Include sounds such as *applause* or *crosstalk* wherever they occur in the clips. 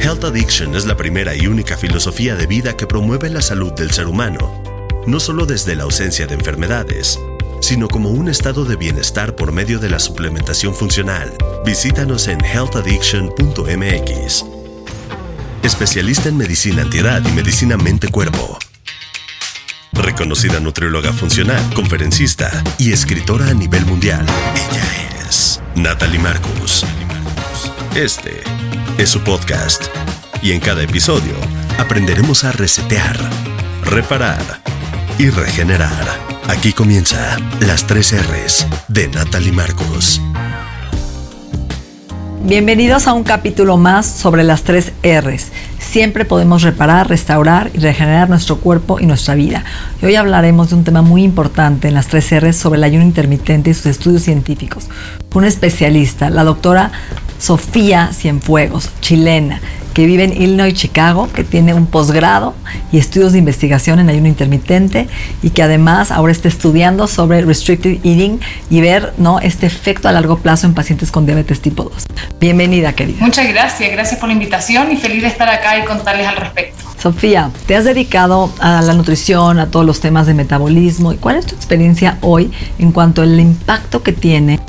Health Addiction es la primera y única filosofía de vida que promueve la salud del ser humano, no solo desde la ausencia de enfermedades, sino como un estado de bienestar por medio de la suplementación funcional. Visítanos en healthaddiction.mx. Especialista en medicina antiedad y medicina mente-cuerpo. Reconocida nutrióloga funcional, conferencista y escritora a nivel mundial. Ella es Natalie Marcus. Este es su podcast. Y en cada episodio aprenderemos a resetear, reparar y regenerar. Aquí comienza Las tres R's de Natalie Marcos. Bienvenidos a un capítulo más sobre las tres R's. Siempre podemos reparar, restaurar y regenerar nuestro cuerpo y nuestra vida. Hoy hablaremos de un tema muy importante en las tres R's sobre el ayuno intermitente y sus estudios científicos. Un especialista, la doctora Sofía Cienfuegos, chilena, que vive en Illinois, Chicago, que tiene un posgrado y estudios de investigación en ayuno intermitente y que además ahora está estudiando sobre restricted eating y ver ¿no? este efecto a largo plazo en pacientes con diabetes tipo 2. Bienvenida, querida. Muchas gracias, gracias por la invitación y feliz de estar acá y contarles al respecto. Sofía, te has dedicado a la nutrición, a todos los temas de metabolismo. ¿Y cuál es tu experiencia hoy en cuanto al impacto que tiene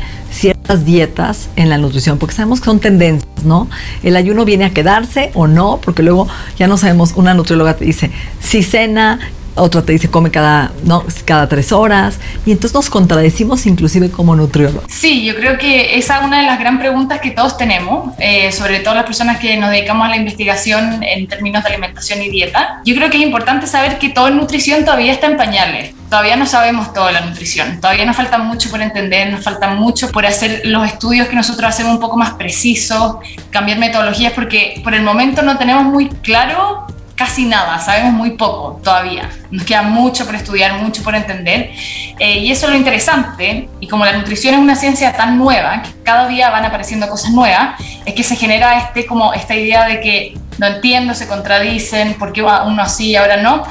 dietas en la nutrición? Porque sabemos que son tendencias, ¿no? El ayuno viene a quedarse o no, porque luego ya no sabemos, una nutrióloga te dice, si cena, otra te dice come cada, ¿no? cada tres horas, y entonces nos contradecimos inclusive como nutriólogos. Sí, yo creo que esa es una de las gran preguntas que todos tenemos, eh, sobre todo las personas que nos dedicamos a la investigación en términos de alimentación y dieta. Yo creo que es importante saber que todo en nutrición todavía está en pañales. Todavía no sabemos toda la nutrición, todavía nos falta mucho por entender, nos falta mucho por hacer los estudios que nosotros hacemos un poco más precisos, cambiar metodologías, porque por el momento no tenemos muy claro casi nada, sabemos muy poco todavía. Nos queda mucho por estudiar, mucho por entender. Eh, y eso es lo interesante. Y como la nutrición es una ciencia tan nueva, que cada día van apareciendo cosas nuevas, es que se genera este, como esta idea de que no entiendo, se contradicen, por qué uno así y ahora no.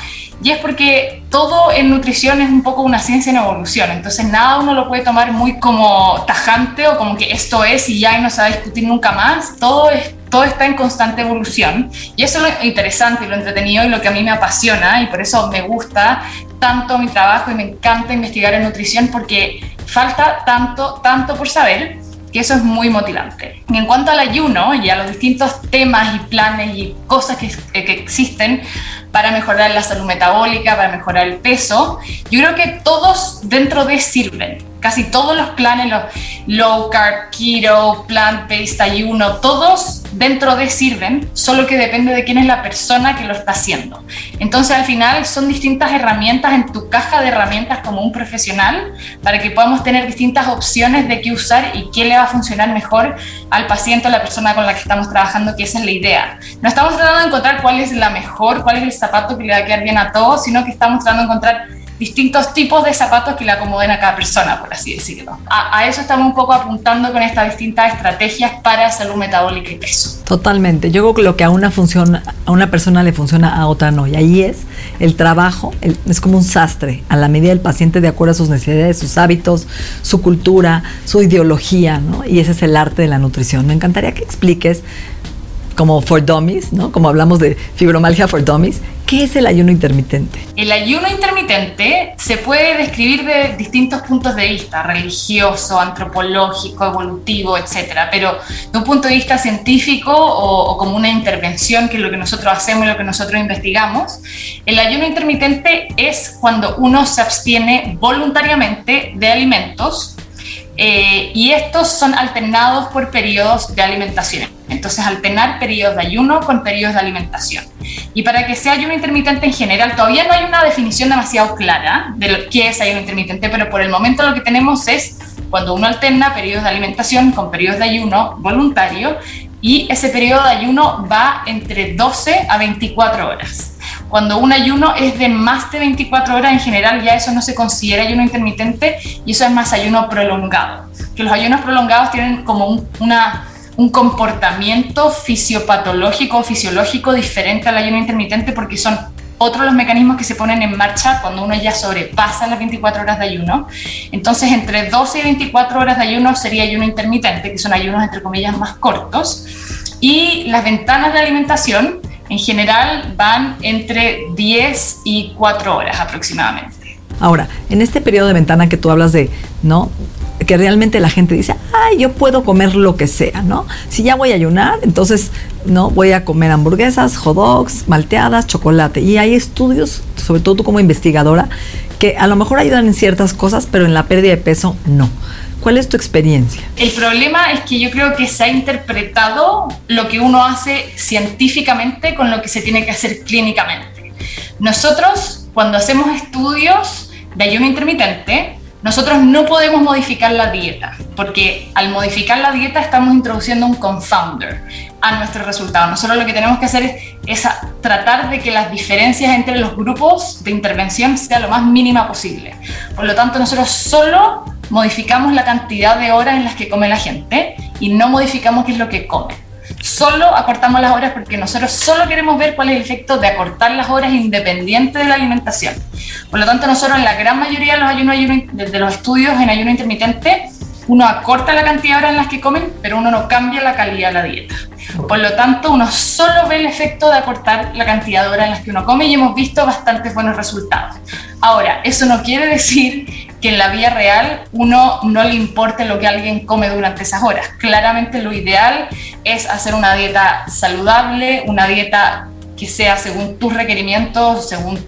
Y es porque todo en nutrición es un poco una ciencia en evolución, entonces nada uno lo puede tomar muy como tajante o como que esto es y ya no se va a discutir nunca más, todo, es, todo está en constante evolución y eso es lo interesante y lo entretenido y lo que a mí me apasiona y por eso me gusta tanto mi trabajo y me encanta investigar en nutrición porque falta tanto, tanto por saber que eso es muy motivante. En cuanto al ayuno y a los distintos temas y planes y cosas que, que existen, para mejorar la salud metabólica, para mejorar el peso. Yo creo que todos dentro de sirven casi todos los planes, los low carb, keto, plant-based, ayuno, todos dentro de sirven, solo que depende de quién es la persona que lo está haciendo. Entonces al final son distintas herramientas en tu caja de herramientas como un profesional para que podamos tener distintas opciones de qué usar y qué le va a funcionar mejor al paciente o la persona con la que estamos trabajando, que esa es la idea. No estamos tratando de encontrar cuál es la mejor, cuál es el zapato que le va a quedar bien a todos, sino que estamos tratando de encontrar distintos tipos de zapatos que le acomoden a cada persona, por así decirlo. A, eso estamos un poco apuntando con estas distintas estrategias para salud metabólica y peso. Totalmente. Yo creo que lo que a una, funciona, a una persona le funciona, a otra no. Y ahí es el trabajo, es como un sastre, a la medida del paciente de acuerdo a sus necesidades, sus hábitos, su cultura, su ideología, ¿no? Y ese es el arte de la nutrición. Me encantaría que expliques como for dummies, ¿no? Como hablamos de fibromalgia for dummies, ¿qué es el ayuno intermitente? El ayuno intermitente se puede describir de distintos puntos de vista, religioso, antropológico, evolutivo, etcétera, pero de un punto de vista científico o, como una intervención, que es lo que nosotros hacemos y lo que nosotros investigamos, el ayuno intermitente es cuando uno se abstiene voluntariamente de alimentos eh, y estos son alternados por periodos de alimentación. Entonces, alternar periodos de ayuno con periodos de alimentación. Y para que sea ayuno intermitente en general, todavía no hay una definición demasiado clara de lo que es ayuno intermitente, pero por el momento lo que tenemos es cuando uno alterna periodos de alimentación con periodos de ayuno voluntario y ese periodo de ayuno va entre 12 a 24 horas. Cuando un ayuno es de más de 24 horas, en general ya eso no se considera ayuno intermitente y eso es más ayuno prolongado. Que los ayunos prolongados tienen como un, una, un comportamiento fisiopatológico o fisiológico diferente al ayuno intermitente porque son otros los mecanismos que se ponen en marcha cuando uno ya sobrepasa las 24 horas de ayuno. Entonces, entre 12 y 24 horas de ayuno sería ayuno intermitente, que son ayunos entre comillas más cortos. Y las ventanas de alimentación en general van entre 10 y 4 horas aproximadamente. Ahora, en este periodo de ventana que tú hablas de, ¿no? Que realmente la gente dice, ay, yo puedo comer lo que sea, ¿no? Si ya voy a ayunar, entonces, ¿no? Voy a comer hamburguesas, hot dogs, malteadas, chocolate. Y hay estudios, sobre todo tú como investigadora, que a lo mejor ayudan en ciertas cosas, pero en la pérdida de peso no. ¿Cuál es tu experiencia? El problema es que yo creo que se ha interpretado lo que uno hace científicamente con lo que se tiene que hacer clínicamente. Nosotros, cuando hacemos estudios de ayuno intermitente, nosotros no podemos modificar la dieta, porque al modificar la dieta estamos introduciendo un confounder a nuestro resultado. Nosotros lo que tenemos que hacer es, tratar de que las diferencias entre los grupos de intervención sea lo más mínima posible. Por lo tanto, nosotros solo modificamos la cantidad de horas en las que come la gente y no modificamos qué es lo que come. Solo acortamos las horas porque nosotros solo queremos ver cuál es el efecto de acortar las horas independiente de la alimentación. Por lo tanto, nosotros en la gran mayoría de los, ayunos, de los estudios en ayuno intermitente, uno acorta la cantidad de horas en las que comen, pero uno no cambia la calidad de la dieta. Por lo tanto, uno solo ve el efecto de acortar la cantidad de horas en las que uno come y hemos visto bastantes buenos resultados. Ahora, eso no quiere decir que en la vida real uno no le importe lo que alguien come durante esas horas. Claramente lo ideal es hacer una dieta saludable, una dieta que sea según tus requerimientos, según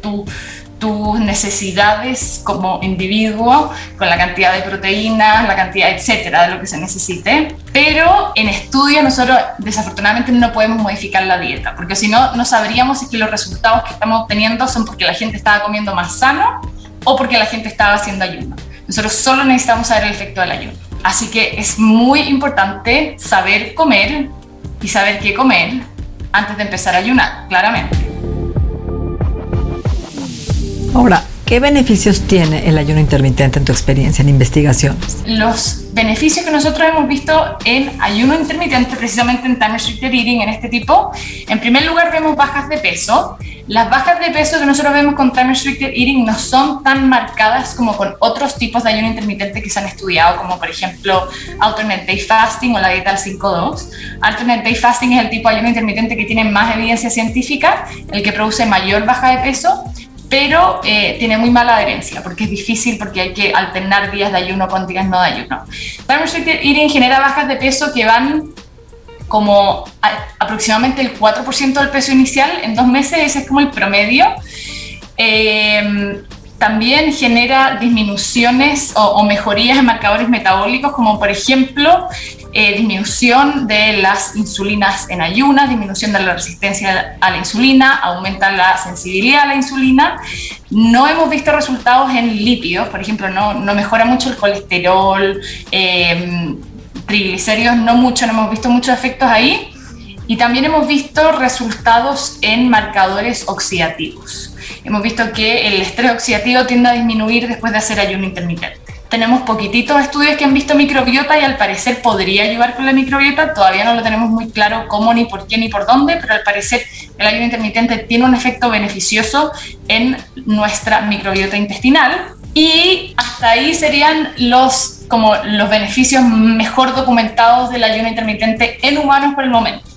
tus necesidades como individuo, con la cantidad de proteínas, la cantidad, etcétera, de lo que se necesite. Pero en estudio nosotros desafortunadamente no podemos modificar la dieta, porque si no, no sabríamos si que los resultados que estamos obteniendo son porque la gente estaba comiendo más sano o porque la gente estaba haciendo ayuno. Nosotros solo necesitamos saber el efecto del ayuno. Así que es muy importante saber comer y saber qué comer antes de empezar a ayunar, claramente. Ahora, ¿qué beneficios tiene el ayuno intermitente en tu experiencia en investigaciones? Los beneficios que nosotros hemos visto en ayuno intermitente, precisamente en time restricted eating, en este tipo, en primer lugar vemos bajas de peso. Las bajas de peso que nosotros vemos con time restricted eating no son tan marcadas como con otros tipos de ayuno intermitente que se han estudiado, como por ejemplo alternate day fasting o la dieta al 5-2. Alternate day fasting es el tipo de ayuno intermitente que tiene más evidencia científica, el que produce mayor baja de peso pero eh, tiene muy mala adherencia porque es difícil porque hay que alternar días de ayuno con días no de ayuno. Time restricted eating genera bajas de peso que van como aproximadamente el 4% del peso inicial en dos meses, ese es como el promedio. Eh, también genera disminuciones o, mejorías en marcadores metabólicos, como por ejemplo eh, disminución de las insulinas en ayunas, disminución de la resistencia a la insulina, aumenta la sensibilidad a la insulina. No hemos visto resultados en lípidos, por ejemplo, no, no mejora mucho el colesterol, eh, triglicéridos, no mucho, no hemos visto muchos efectos ahí. Y también hemos visto resultados en marcadores oxidativos hemos visto que el estrés oxidativo tiende a disminuir después de hacer ayuno intermitente. Tenemos poquititos estudios que han visto microbiota y al parecer podría ayudar con la microbiota. Todavía no lo tenemos muy claro cómo, ni por qué, ni por dónde, pero al parecer el ayuno intermitente tiene un efecto beneficioso en nuestra microbiota intestinal. Y hasta ahí serían los, como los beneficios mejor documentados del ayuno intermitente en humanos por el momento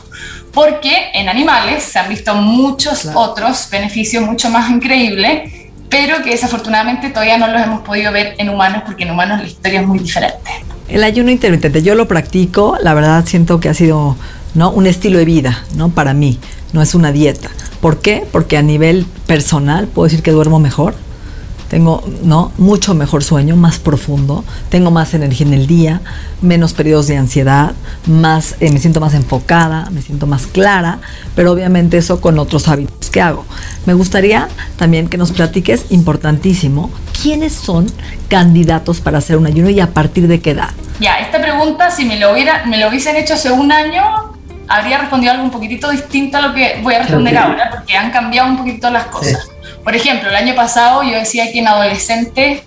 porque en animales se han visto muchos otros beneficios mucho más increíbles, pero que desafortunadamente todavía no los hemos podido ver en humanos porque en humanos la historia es muy diferente. El ayuno intermitente, yo lo practico, la verdad siento que ha sido ¿no? un estilo de vida, ¿no? Para mí, no es una dieta. ¿Por qué? Porque a nivel personal puedo decir que duermo mejor, tengo ¿no? mucho mejor sueño, más profundo, tengo más energía en el día, menos periodos de ansiedad, más, eh, me siento más enfocada, me siento más clara, pero obviamente eso con otros hábitos ¿qué hago? Me gustaría también que nos platiques, importantísimo, quiénes son candidatos para hacer un ayuno y a partir de qué edad. Ya, esta pregunta, si me lo, hubiera, me lo hubiesen hecho hace un año, habría respondido algo un poquito distinto a lo que voy a responder ahora, porque han cambiado un poquito las cosas. Por ejemplo, el año pasado yo decía que en adolescentes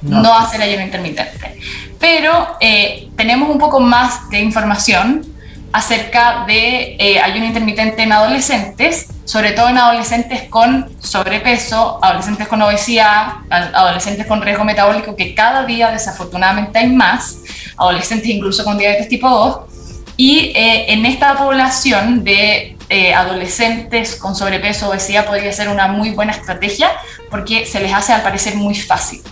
no, no hacer ayuno intermitente, pero eh, tenemos un poco más de información acerca de eh, ayuno intermitente en adolescentes, sobre todo en adolescentes con sobrepeso, adolescentes con obesidad, adolescentes con riesgo metabólico, que cada día desafortunadamente hay más, adolescentes incluso con diabetes tipo 2, y eh, en esta población de eh, adolescentes con sobrepeso, obesidad, podría ser una muy buena estrategia porque se les hace al parecer muy fácil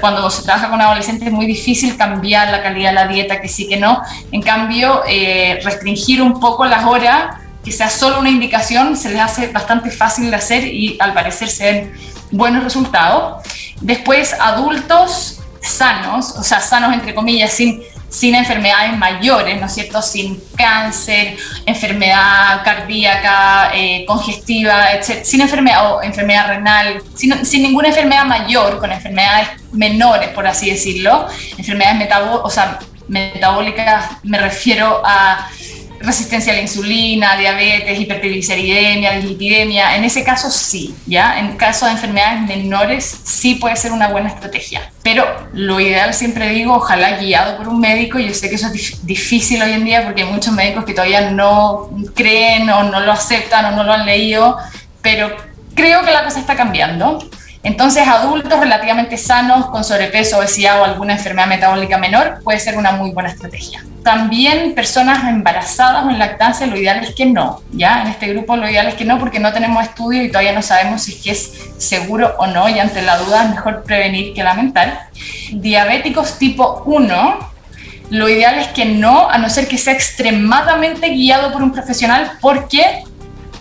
cuando se trabaja con adolescentes es muy difícil cambiar la calidad de la dieta, que sí que no. En cambio, eh, restringir un poco las horas, que sea solo una indicación, se les hace bastante fácil de hacer y al parecer se ven buenos resultados. Después, adultos sanos, o sea, sanos entre comillas, sin sin enfermedades mayores, ¿no es cierto? Sin cáncer, enfermedad cardíaca, eh, congestiva, etc. Sin enfermedad o enfermedad renal, sin, sin, ninguna enfermedad mayor, con enfermedades menores, por así decirlo. Enfermedades o sea, metabólicas, me refiero a resistencia a la insulina, diabetes, hipertrigliceridemia, dislipidemia, en ese caso sí, ¿ya? En caso de enfermedades menores sí puede ser una buena estrategia. Pero lo ideal siempre digo, ojalá guiado por un médico, yo sé que eso es difícil hoy en día porque hay muchos médicos que todavía no creen o no lo aceptan o no lo han leído, pero creo que la cosa está cambiando. Entonces, adultos relativamente sanos con sobrepeso, obesidad o alguna enfermedad metabólica menor puede ser una muy buena estrategia. También personas embarazadas o en lactancia, lo ideal es que no, ¿ya? En este grupo lo ideal es que no porque no tenemos estudios y todavía no sabemos si es es seguro o no y ante la duda es mejor prevenir que lamentar. Diabéticos tipo 1, lo ideal es que no, a no ser que sea extremadamente guiado por un profesional porque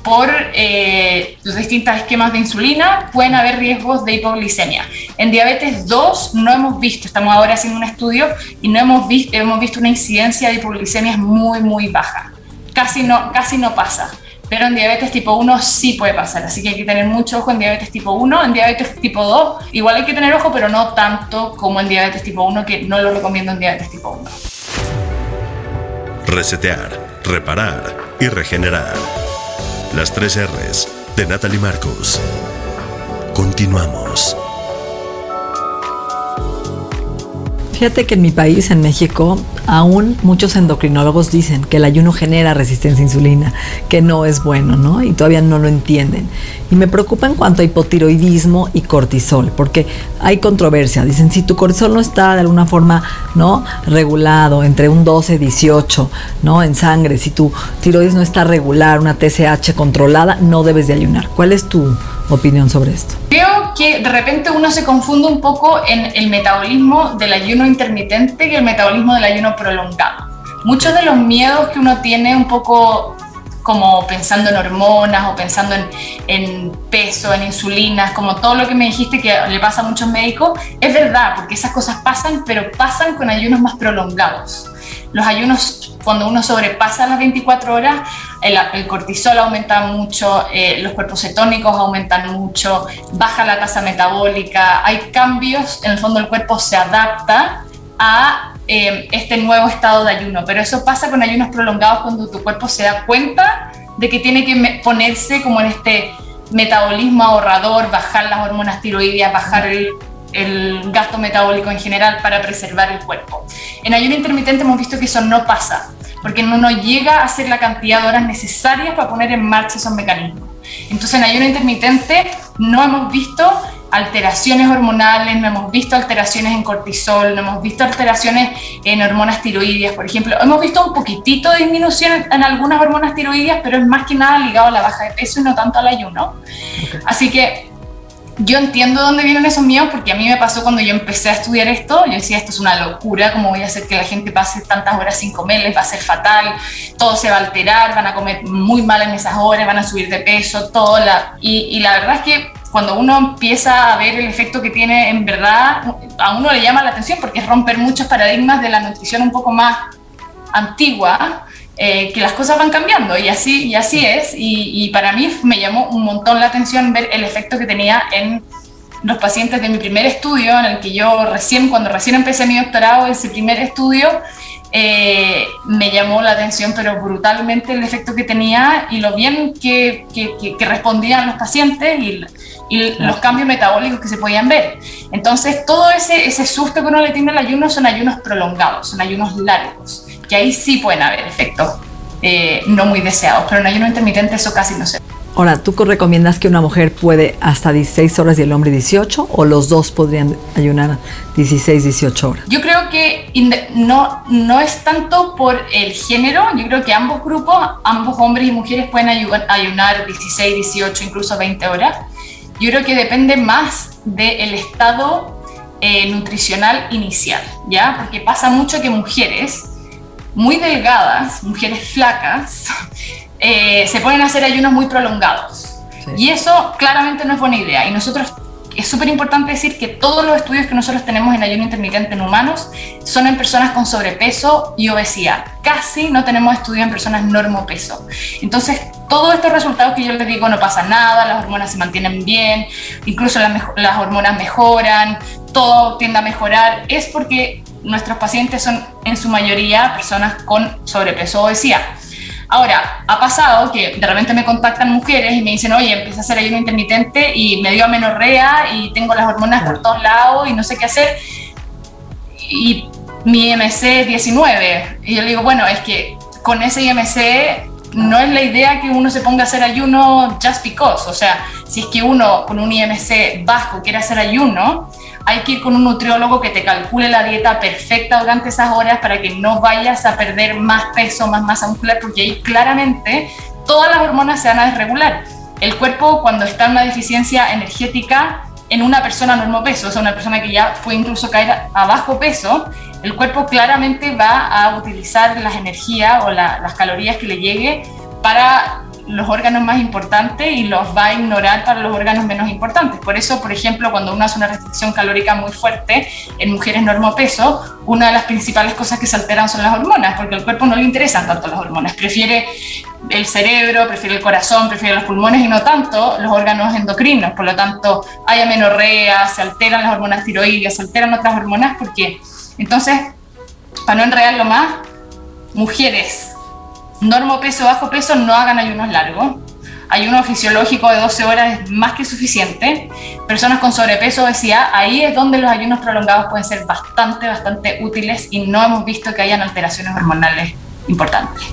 por eh, los distintos esquemas de insulina, pueden haber riesgos de hipoglicemia. En diabetes 2 no hemos visto, estamos ahora haciendo un estudio y no hemos visto, hemos visto una incidencia de hipoglicemia muy, muy baja. Casi no, casi no pasa. Pero en diabetes tipo 1 sí puede pasar, así que hay que tener mucho ojo en diabetes tipo 1. En diabetes tipo 2 igual hay que tener ojo, pero no tanto como en diabetes tipo 1, que no lo recomiendo en diabetes tipo 1. Resetear, reparar y regenerar. Las tres R's de Natalie Marcos. Continuamos. Fíjate que en mi país, en México, aún muchos endocrinólogos dicen que el ayuno genera resistencia a insulina, que no es bueno, ¿no? Y todavía no lo entienden. Y me preocupa en cuanto a hipotiroidismo y cortisol, porque hay controversia. Dicen, si tu cortisol no está de alguna forma, ¿no? Regulado entre un 12 y 18, ¿no? En sangre, si tu tiroides no está regular, una TSH controlada, no debes de ayunar. ¿Cuál es tu opinión sobre esto? Creo que de repente uno se confunde un poco en el metabolismo del ayuno intermitente y el metabolismo del ayuno prolongado. Muchos de los miedos que uno tiene un poco como pensando en hormonas o pensando en, en, peso, en insulinas, como todo lo que me dijiste que le pasa a muchos médicos, es verdad, porque esas cosas pasan, pero pasan con ayunos más prolongados. Los ayunos, cuando uno sobrepasa las 24 horas, el, cortisol aumenta mucho, eh, los cuerpos cetónicos aumentan mucho, baja la tasa metabólica, hay cambios, en el fondo el cuerpo se adapta a eh, este nuevo estado de ayuno, pero eso pasa con ayunos prolongados cuando tu cuerpo se da cuenta de que tiene que ponerse como en este metabolismo ahorrador, bajar las hormonas tiroideas, bajar el, el gasto metabólico en general para preservar el cuerpo. En ayuno intermitente hemos visto que eso no pasa porque no nos llega a hacer la cantidad de horas necesarias para poner en marcha esos mecanismos. Entonces en ayuno intermitente no hemos visto alteraciones hormonales, no hemos visto alteraciones en cortisol, no hemos visto alteraciones en hormonas tiroideas, por ejemplo. Hemos visto un poquitito de disminución en algunas hormonas tiroideas, pero es más que nada ligado a la baja de peso y no tanto al ayuno. Así que yo entiendo dónde vienen esos miedos porque a mí me pasó cuando yo empecé a estudiar esto, yo decía, esto es una locura, ¿cómo voy a hacer que la gente pase tantas horas sin comer? Les va a ser fatal, todo se va a alterar, van a comer muy mal en esas horas, van a subir de peso, todo. La... Y, la verdad es que cuando uno empieza a ver el efecto que tiene, en verdad, a uno le llama la atención porque es romper muchos paradigmas de la nutrición un poco más antigua eh, que las cosas van cambiando y así, y así es. Y, y, para mí me llamó un montón la atención ver el efecto que tenía en los pacientes de mi primer estudio, en el que yo recién, cuando recién empecé mi doctorado, ese primer estudio, eh, me llamó la atención, pero brutalmente el efecto que tenía y lo bien que, que, que respondían los pacientes y, y los cambios metabólicos que se podían ver. Entonces, todo ese, ese susto que uno le tiene al ayuno son ayunos prolongados, son ayunos largos, que ahí sí pueden haber efectos eh, no muy deseados, pero en ayuno intermitente eso casi no se ve. Ahora, ¿tú recomiendas que una mujer puede hasta 16 horas y el hombre 18 o los dos podrían ayunar 16, 18 horas? Yo creo que no, no es tanto por el género, yo creo que ambos grupos, ambos hombres y mujeres pueden ayunar 16, 18, incluso 20 horas. Yo creo que depende más del estado eh, nutricional inicial, ¿ya? Porque pasa mucho que mujeres muy delgadas, mujeres flacas, eh, se pueden hacer ayunos muy prolongados. Y eso claramente no es buena idea. Y nosotros, es súper importante decir que todos los estudios que nosotros tenemos en ayuno intermitente en humanos son en personas con sobrepeso y obesidad. Casi no tenemos estudios en personas normopeso. Entonces, todos estos resultados que yo les digo, no pasa nada, las hormonas se mantienen bien, incluso las, las hormonas mejoran, todo tiende a mejorar, es porque nuestros pacientes son en su mayoría personas con sobrepeso o obesidad. Ahora, ha pasado que de repente me contactan mujeres y me dicen, oye, empecé a hacer ayuno intermitente y me dio amenorrea y tengo las hormonas por todos lados y no sé qué hacer. Y mi IMC es 19. Y yo le digo, bueno, es que con ese IMC no es la idea que uno se ponga a hacer ayuno just because. O sea, si es que uno con un IMC bajo quiere hacer ayuno, hay que ir con un nutriólogo que te calcule la dieta perfecta durante esas horas para que no vayas a perder más peso, más masa muscular, porque ahí claramente todas las hormonas se van a desregular. El cuerpo cuando está en una deficiencia energética en una persona normopeso, o sea, una persona que ya puede incluso caer a bajo peso, el cuerpo claramente va a utilizar las energías o las calorías que le llegue para los órganos más importantes y los va a ignorar para los órganos menos importantes. Por eso, por ejemplo, cuando uno hace una restricción calórica muy fuerte en mujeres normopeso, una de las principales cosas que se alteran son las hormonas, porque al cuerpo no le interesan tanto las hormonas, prefiere el cerebro, prefiere el corazón, prefiere los pulmones y no tanto los órganos endocrinos. Por lo tanto, hay amenorrea, se alteran las hormonas tiroides, se alteran otras hormonas, porque entonces, para no enredarlo más, mujeres normo peso, bajo peso, no hagan ayunos largos. Ayuno fisiológico de 12 horas es más que suficiente. Personas con sobrepeso, obesidad, ahí es donde los ayunos prolongados pueden ser bastante, bastante útiles y no hemos visto que hayan alteraciones hormonales importantes.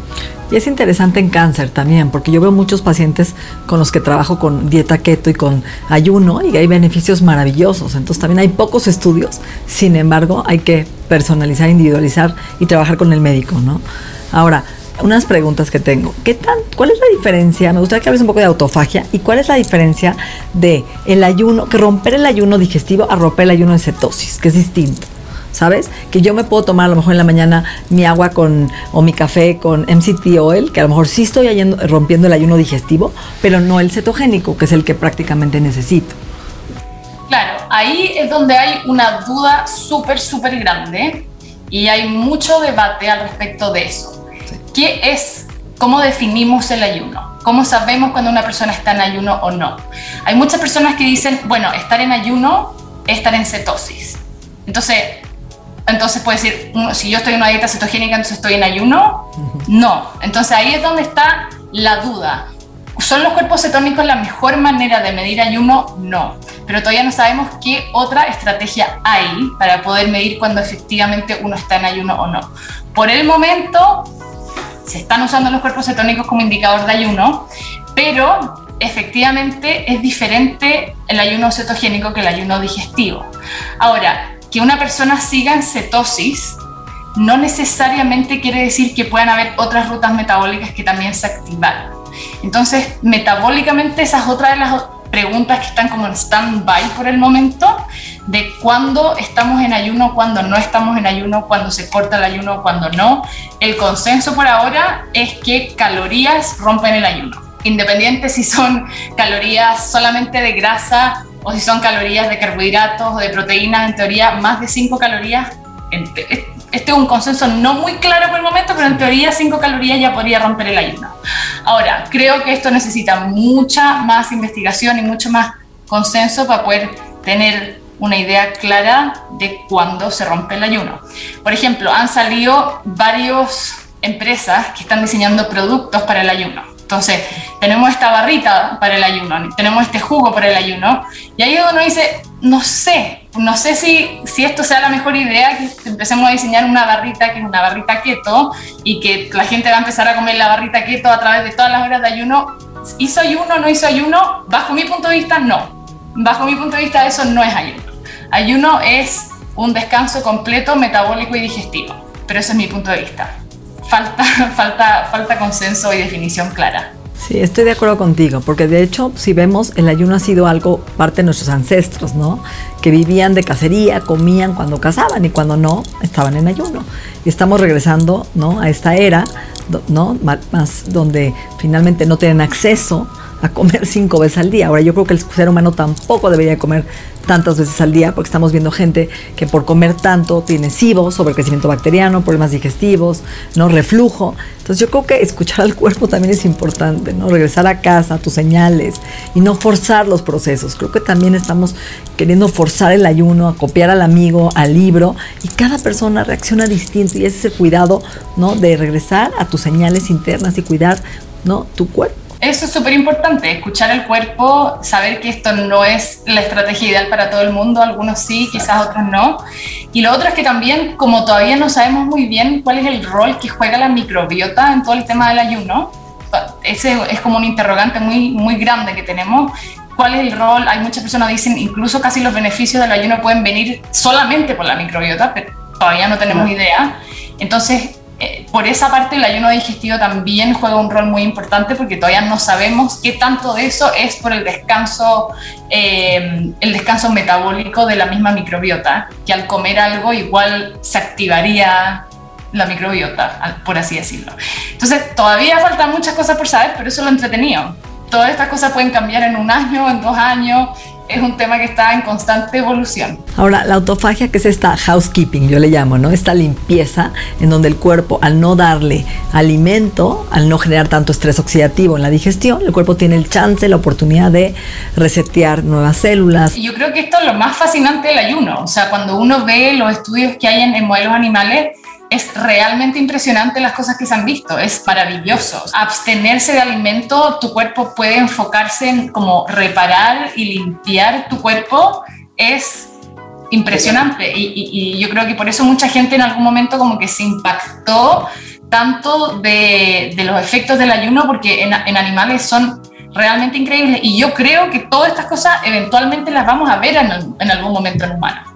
Y es interesante en cáncer también, porque yo veo muchos pacientes con los que trabajo con dieta keto y con ayuno y hay beneficios maravillosos. Entonces también hay pocos estudios, sin embargo hay que personalizar, individualizar y trabajar con el médico, ¿no? Ahora, unas preguntas que tengo. ¿Qué tan, ¿Cuál es la diferencia? Me gustaría que hables un poco de autofagia y cuál es la diferencia de el ayuno, que romper el ayuno digestivo a romper el ayuno de cetosis, que es distinto. ¿Sabes? Que yo me puedo tomar a lo mejor en la mañana mi agua con o mi café con MCT oil, que a lo mejor sí estoy rompiendo el ayuno digestivo, pero no el cetogénico, que es el que prácticamente necesito. Claro, ahí es donde hay una duda súper, súper grande y hay mucho debate al respecto de eso. ¿Qué es? ¿Cómo definimos el ayuno? ¿Cómo sabemos cuando una persona está en ayuno o no? Hay muchas personas que dicen, bueno, estar en ayuno es estar en cetosis. Entonces, entonces puede decir, si yo estoy en una dieta cetogénica, entonces estoy en ayuno. No. Entonces ahí es donde está la duda. ¿Son los cuerpos cetónicos la mejor manera de medir ayuno? No. Pero todavía no sabemos qué otra estrategia hay para poder medir cuando efectivamente uno está en ayuno o no. Por el momento, se están usando los cuerpos cetónicos como indicador de ayuno, pero efectivamente es diferente el ayuno cetogénico que el ayuno digestivo. Ahora, que una persona siga en cetosis no necesariamente quiere decir que puedan haber otras rutas metabólicas que también se activaron. Entonces, metabólicamente esa es otra de las preguntas que están como en stand-by por el momento, de cuándo estamos en ayuno, cuándo no estamos en ayuno, cuándo se corta el ayuno, cuándo no. El consenso por ahora es que calorías rompen el ayuno, independiente si son calorías solamente de grasa o si son calorías de carbohidratos o de proteínas, en teoría más de 5 calorías este es un consenso no muy claro por el momento, pero en teoría 5 calorías ya podría romper el ayuno. Ahora, creo que esto necesita mucha más investigación y mucho más consenso para poder tener una idea clara de cuándo se rompe el ayuno. Por ejemplo, han salido varias empresas que están diseñando productos para el ayuno. Entonces, tenemos esta barrita para el ayuno, tenemos este jugo para el ayuno, y ahí uno dice, no sé, no sé si, si esto sea la mejor idea, que empecemos a diseñar una barrita que es una barrita keto y que la gente va a empezar a comer la barrita keto a través de todas las horas de ayuno. ¿Hizo ayuno no hizo ayuno? Bajo mi punto de vista, no. Bajo mi punto de vista, eso no es ayuno. Ayuno es un descanso completo, metabólico y digestivo, pero ese es mi punto de vista. Falta, *laughs* falta, falta consenso y definición clara. Sí, estoy de acuerdo contigo, porque de hecho, si vemos, el ayuno ha sido algo parte de nuestros ancestros, ¿no? Que vivían de cacería, comían cuando cazaban y cuando no, estaban en ayuno. Y estamos regresando, ¿no? A esta era, ¿no? Más donde finalmente no tienen acceso a comer cinco veces al día. Ahora yo creo que el ser humano tampoco debería comer tantas veces al día, porque estamos viendo gente que por comer tanto tiene SIBO, sobrecrecimiento bacteriano, problemas digestivos, no reflujo. Entonces yo creo que escuchar al cuerpo también es importante, ¿no? Regresar a casa, tus señales y no forzar los procesos. Creo que también estamos queriendo forzar el ayuno, a copiar al amigo, al libro, y cada persona reacciona distinto y es el cuidado, ¿no? De regresar a tus señales internas y cuidar, ¿no? Tu cuerpo. Eso es súper importante, escuchar el cuerpo, saber que esto no es la estrategia ideal para todo el mundo, algunos sí, quizás otros no. Y lo otro es que también, como todavía no sabemos muy bien cuál es el rol que juega la microbiota en todo el tema del ayuno, ese es como un interrogante muy, muy grande que tenemos. ¿Cuál es el rol? Hay muchas personas que dicen incluso casi los beneficios del ayuno pueden venir solamente por la microbiota, pero todavía no tenemos idea. Entonces, eh, por esa parte el ayuno digestivo también juega un rol muy importante porque todavía no sabemos qué tanto de eso es por el descanso, eh, el descanso metabólico de la misma microbiota, que al comer algo igual se activaría la microbiota, por así decirlo. Entonces todavía faltan muchas cosas por saber, pero eso es lo entretenido. Todas estas cosas pueden cambiar en un año, en dos años, es un tema que está en constante evolución. Ahora, la autofagia, que es esta housekeeping, yo le llamo, ¿no? Esta limpieza en donde el cuerpo, al no darle alimento, al no generar tanto estrés oxidativo en la digestión, el cuerpo tiene el chance, la oportunidad de resetear nuevas células. Y yo creo que esto es lo más fascinante del ayuno. O sea, cuando uno ve los estudios que hay en, en modelos animales, es realmente impresionante las cosas que se han visto, es maravilloso. Abstenerse de alimento, tu cuerpo puede enfocarse en como reparar y limpiar tu cuerpo, es impresionante. Y, yo creo que por eso mucha gente en algún momento como que se impactó tanto de, los efectos del ayuno, porque en, animales son realmente increíbles. Y yo creo que todas estas cosas eventualmente las vamos a ver en, algún momento en humanos.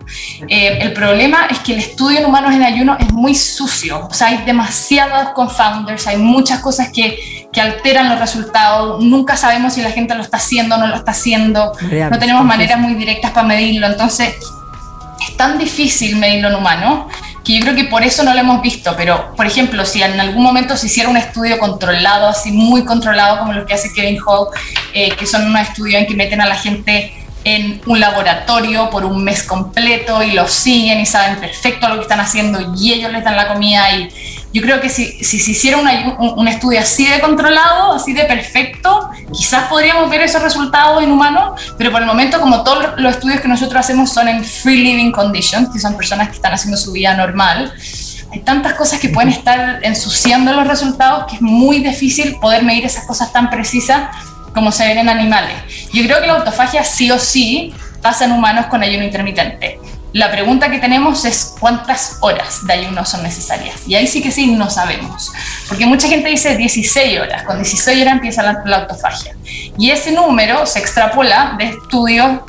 Eh, el problema es que el estudio en humanos en ayuno es muy sucio, o sea, hay demasiados confounders, hay muchas cosas que, que alteran los resultados, nunca sabemos si la gente lo está haciendo o no lo está haciendo, no tenemos maneras muy directas para medirlo, entonces es tan difícil medirlo en humano que yo creo que por eso no lo hemos visto, pero por ejemplo, si en algún momento se hiciera un estudio controlado, así muy controlado como lo que hace Kevin Hall, eh, que son unos estudios en que meten a la gente en un laboratorio por un mes completo y los siguen y saben perfecto lo que están haciendo y ellos les dan la comida y yo creo que si, si se hiciera un, un, estudio así de controlado, así de perfecto, quizás podríamos ver esos resultados en humanos, pero por el momento como todos los estudios que nosotros hacemos son en free living conditions, que son personas que están haciendo su vida normal, hay tantas cosas que pueden estar ensuciando los resultados que es muy difícil poder medir esas cosas tan precisas como se ven en animales. Yo creo que la autofagia sí o sí pasa en humanos con ayuno intermitente. La pregunta que tenemos es cuántas horas de ayuno son necesarias. Y ahí sí que sí no sabemos. Porque mucha gente dice 16 horas. Con 16 horas empieza la, autofagia. Y ese número se extrapola de estudios,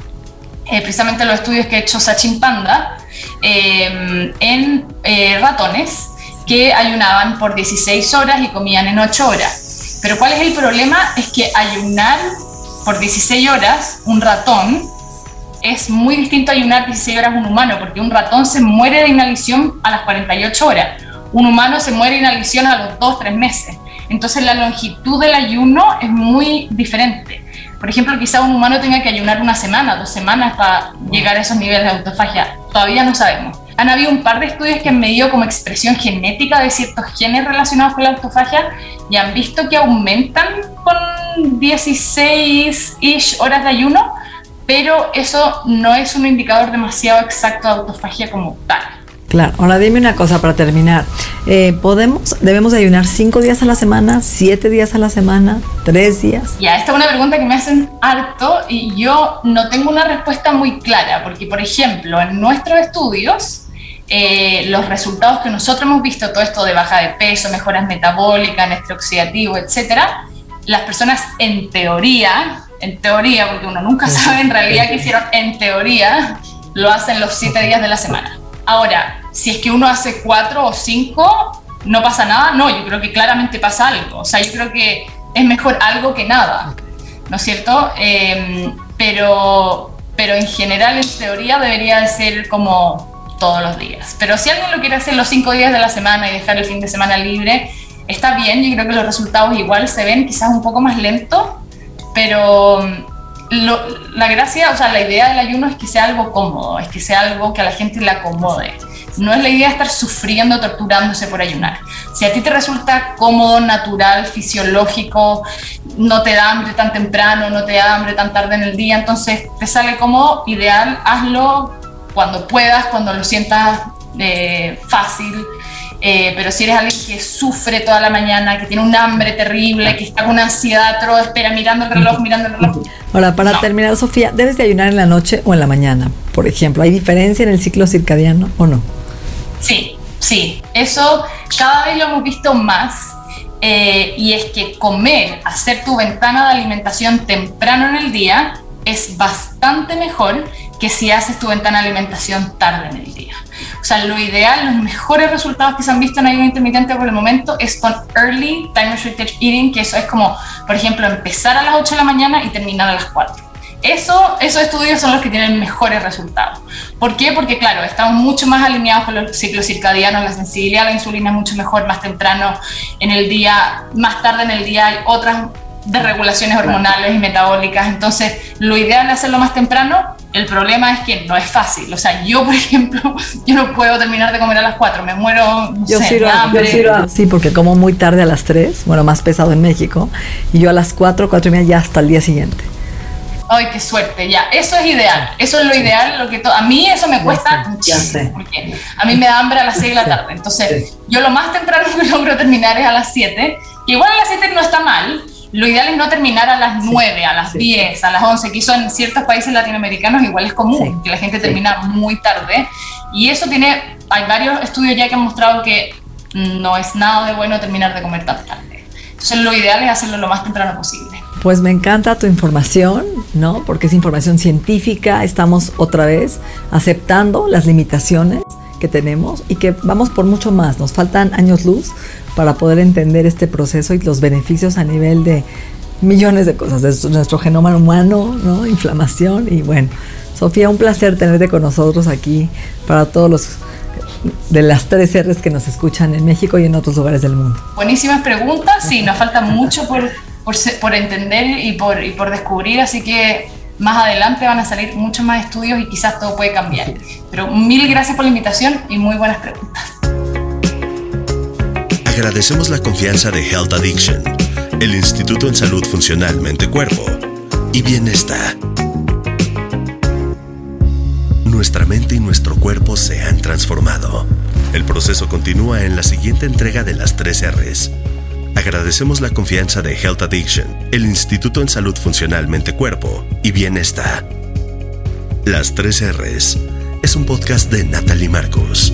eh, precisamente los estudios que ha hecho Sachin Panda, eh, en eh, ratones que ayunaban por 16 horas y comían en 8 horas. Pero ¿cuál es el problema? Es que ayunar por 16 horas un ratón es muy distinto a ayunar 16 horas un humano, porque un ratón se muere de inhalación a las 48 horas, un humano se muere de inhalación a los 2-3 meses. Entonces la longitud del ayuno es muy diferente. Por ejemplo, quizá un humano tenga que ayunar una semana, dos semanas para llegar a esos niveles de autofagia. Todavía no sabemos. Han habido un par de estudios que han medido como expresión genética de ciertos genes relacionados con la autofagia y han visto que aumentan con 16-ish horas de ayuno, pero eso no es un indicador demasiado exacto de autofagia como tal. Claro, ahora dime una cosa para terminar. Eh, ¿Podemos, debemos ayunar cinco días a la semana, siete días a la semana, tres días? Ya, esta es una pregunta que me hacen harto y yo no tengo una respuesta muy clara, porque por ejemplo, en nuestros estudios, eh, los resultados que nosotros hemos visto, todo esto de baja de peso, mejoras metabólicas, oxidativo, etcétera, las personas en teoría, en teoría, porque uno nunca sabe en realidad qué hicieron, en teoría, lo hacen los siete días de la semana. Ahora, si es que uno hace cuatro o cinco, no pasa nada. No, yo creo que claramente pasa algo. O sea, yo creo que es mejor algo que nada, ¿no es cierto? Em, pero, pero en general, en teoría, debería de ser como todos los días. Pero si alguien lo quiere hacer los cinco días de la semana y dejar el fin de semana libre, está bien. Yo creo que los resultados igual se ven quizás un poco más lentos, pero la gracia, o sea, la idea del ayuno es que sea algo cómodo, es que sea algo que a la gente le acomode. No es la idea estar sufriendo, torturándose por ayunar. Si a ti te resulta cómodo, natural, fisiológico, no te da hambre tan temprano, no te da hambre tan tarde en el día, entonces te sale cómodo, ideal, hazlo cuando puedas, cuando lo sientas eh, fácil. Eh, pero si eres alguien que sufre toda la mañana, que tiene un hambre terrible, que está con una ansiedad espera mirando el reloj, mirando el reloj. Ahora, para terminar, Sofía, ¿debes de ayunar en la noche o en la mañana? Por ejemplo, ¿hay diferencia en el ciclo circadiano o no? Sí, sí. Eso cada vez lo hemos visto más. Eh, y es que comer, hacer tu ventana de alimentación temprano en el día es bastante mejor que si haces tu ventana de alimentación tarde en el día. O sea, lo ideal, los mejores resultados que se han visto en ayuno intermitente por el momento es con early time restricted eating, que eso es como, por ejemplo, empezar a las 8 de la mañana y terminar a las 4. Eso, esos estudios son los que tienen mejores resultados. ¿Por qué? Porque, claro, estamos mucho más alineados con los ciclos circadianos, la sensibilidad a la insulina es mucho mejor más temprano en el día, más tarde en el día hay otras de regulaciones hormonales y metabólicas. Entonces, lo ideal es hacerlo más temprano. El problema es que no es fácil. O sea, yo, por ejemplo, *laughs* yo no puedo terminar de comer a las 4. Me muero, no yo sé, hambre. sí, porque como muy tarde a las 3, bueno, más pesado en México, y yo a las 4, 4 y media ya hasta el día siguiente. Ay, qué suerte, ya. Eso es ideal. Eso es lo ideal. Lo que a mí eso me cuesta muchísimo. Porque a mí me da hambre a las 6 de la tarde. Entonces, yo lo más temprano *laughs* que logro terminar es a las 7. igual a las 7 no está mal, lo ideal es no terminar a las 9, a las 10, a las 11, que eso en ciertos países latinoamericanos igual es común, que la gente termina muy tarde. Y eso tiene, hay varios estudios ya que han mostrado que no es nada de bueno terminar de comer tan tarde. Entonces lo ideal es hacerlo lo más temprano posible. Pues me encanta tu información, ¿no? Porque es información científica, estamos otra vez aceptando las limitaciones que tenemos y que vamos por mucho más, nos faltan años luz para poder entender este proceso y los beneficios a nivel de millones de cosas, de nuestro genoma humano, ¿no? inflamación y bueno. Sofía, un placer tenerte con nosotros aquí para todos los de las tres R's que nos escuchan en México y en otros lugares del mundo. Buenísimas preguntas, sí, nos falta mucho por, por, por entender y por, y por descubrir, así que más adelante van a salir muchos más estudios y quizás todo puede cambiar. Pero mil gracias por la invitación y muy buenas preguntas. Agradecemos la confianza de Health Addiction, el Instituto en Salud Funcional Mente-Cuerpo y Bienestar. Nuestra mente y nuestro cuerpo se han transformado. El proceso continúa en la siguiente entrega de las tres R's. Agradecemos la confianza de Health Addiction, el Instituto en Salud Funcional Mente-Cuerpo y Bienestar. Las tres R's es un podcast de Natalie Marcos.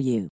you.